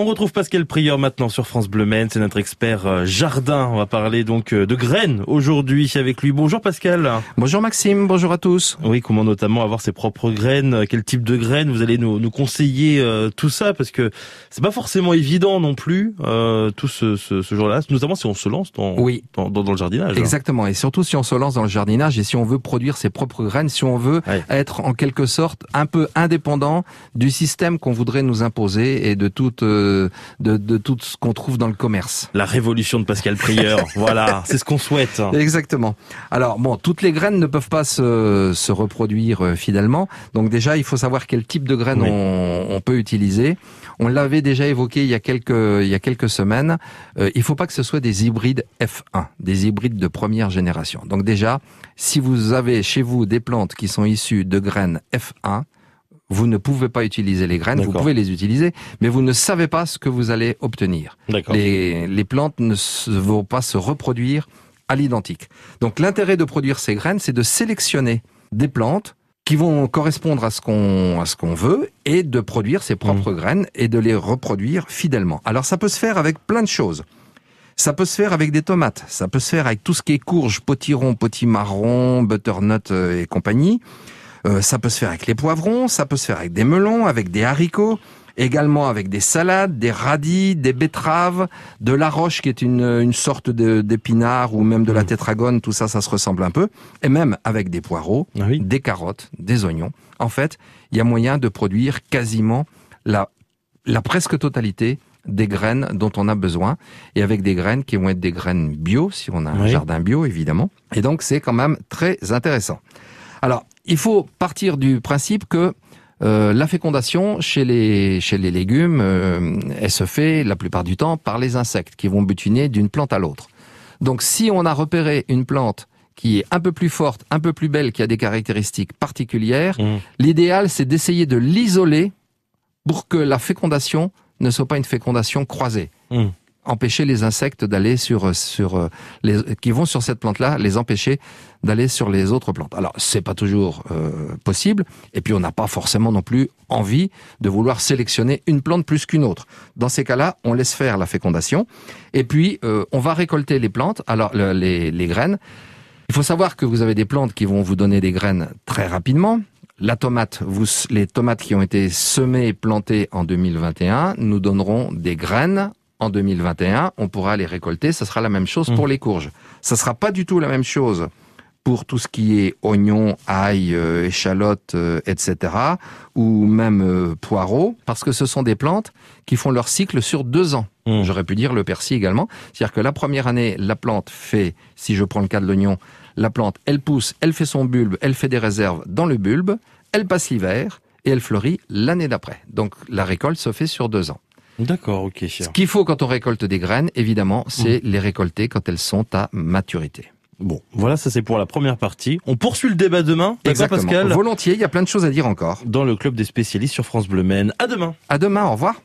On retrouve Pascal Prieur maintenant sur France Bleu Maine, c'est notre expert euh, jardin. On va parler donc euh, de graines aujourd'hui avec lui. Bonjour Pascal. Bonjour Maxime, bonjour à tous. Oui, comment notamment avoir ses propres graines, quel type de graines vous allez nous, nous conseiller euh, tout ça? Parce que c'est pas forcément évident non plus tout ce, ce, ce jour-là, notamment si on se lance dans, oui. dans, dans, le jardinage. Exactement, et surtout si on se lance dans le jardinage et si on veut produire ses propres graines, si on veut être en quelque sorte un peu indépendant du système qu'on voudrait nous imposer et de toute de, de tout ce qu'on trouve dans le commerce. La révolution de Pascal Prieur, voilà, c'est ce qu'on souhaite. Exactement. Alors bon, toutes les graines ne peuvent pas se, se reproduire euh, fidèlement, donc déjà il faut savoir quel type de graines on, on, peut utiliser. On l'avait déjà évoqué il y a quelques il y a quelques semaines. Euh, il faut pas que ce soit des hybrides F1, des hybrides de première génération. Donc déjà, si vous avez chez vous des plantes qui sont issues de graines F1, vous ne pouvez pas utiliser les graines, vous pouvez les utiliser, mais vous ne savez pas ce que vous allez obtenir. Les, les plantes ne vont pas se reproduire à l'identique. Donc l'intérêt de produire ces graines, c'est de sélectionner des plantes qui vont correspondre à ce qu'on à ce qu'on veut et de produire ses propres mmh. graines et de les reproduire fidèlement. Alors ça peut se faire avec plein de choses. Ça peut se faire avec des tomates, ça peut se faire avec tout ce qui est courge, potiron, potimarron, butternut euh, et compagnie. Euh, ça peut se faire avec les poivrons, ça peut se faire avec des melons, avec des haricots, également avec des salades, des radis, des betteraves, de la roche qui est une, une sorte d'épinard ou même de la mmh. tétragone, tout ça, ça se ressemble un peu, et même avec des poireaux, ah des carottes, des oignons. En fait, il y a moyen de produire quasiment la, la presque totalité des graines dont on a besoin et avec des graines qui vont être des graines bio si on a un jardin bio évidemment et donc c'est quand même très intéressant. Alors il faut partir du principe que euh, la fécondation chez les chez les légumes, euh, elle se fait la plupart du temps par les insectes qui vont butiner d'une plante à l'autre. Donc si on a repéré une plante qui est un peu plus forte, un peu plus belle, qui a des caractéristiques particulières, mmh. l'idéal c'est d'essayer de l'isoler pour que la fécondation ne soit pas une fécondation croisée. Mmh empêcher les insectes d'aller sur sur euh, les qui vont sur cette plante là les empêcher d'aller sur les autres plantes. Alors c'est pas toujours euh, possible. Et puis on n'a pas forcément non plus envie de vouloir sélectionner une plante plus qu'une autre. Dans ces cas-là on laisse faire la fécondation. Et puis euh, on va récolter les plantes. Alors les, les graines. Il faut savoir que vous avez des plantes qui vont vous donner des graines très rapidement. La tomate, vous, les tomates qui ont été semées et plantées en 2021 nous donneront des graines en 2021, on pourra les récolter. Ce sera la même chose pour mmh. les courges. Ça sera pas du tout la même chose pour tout ce qui est oignons, ail, euh, échalotes, euh, etc., ou même euh, poireaux, parce que ce sont des plantes qui font leur cycle sur deux ans. Mmh. J'aurais pu dire le persil également. C'est-à-dire que la première année, la plante fait, si je prends le cas de l'oignon, la plante, elle pousse, elle fait son bulbe, elle fait des réserves dans le bulbe, elle passe l'hiver et elle fleurit l'année d'après. Donc la récolte se fait sur deux ans. D'accord, ok. Ce qu'il faut quand on récolte des graines, évidemment, c'est mmh. les récolter quand elles sont à maturité. Bon, voilà, ça c'est pour la première partie. On poursuit le débat demain, Exactement. Pascal? Volontiers, il y a plein de choses à dire encore. Dans le club des spécialistes sur France Bleu Maine. À demain. À demain, au revoir.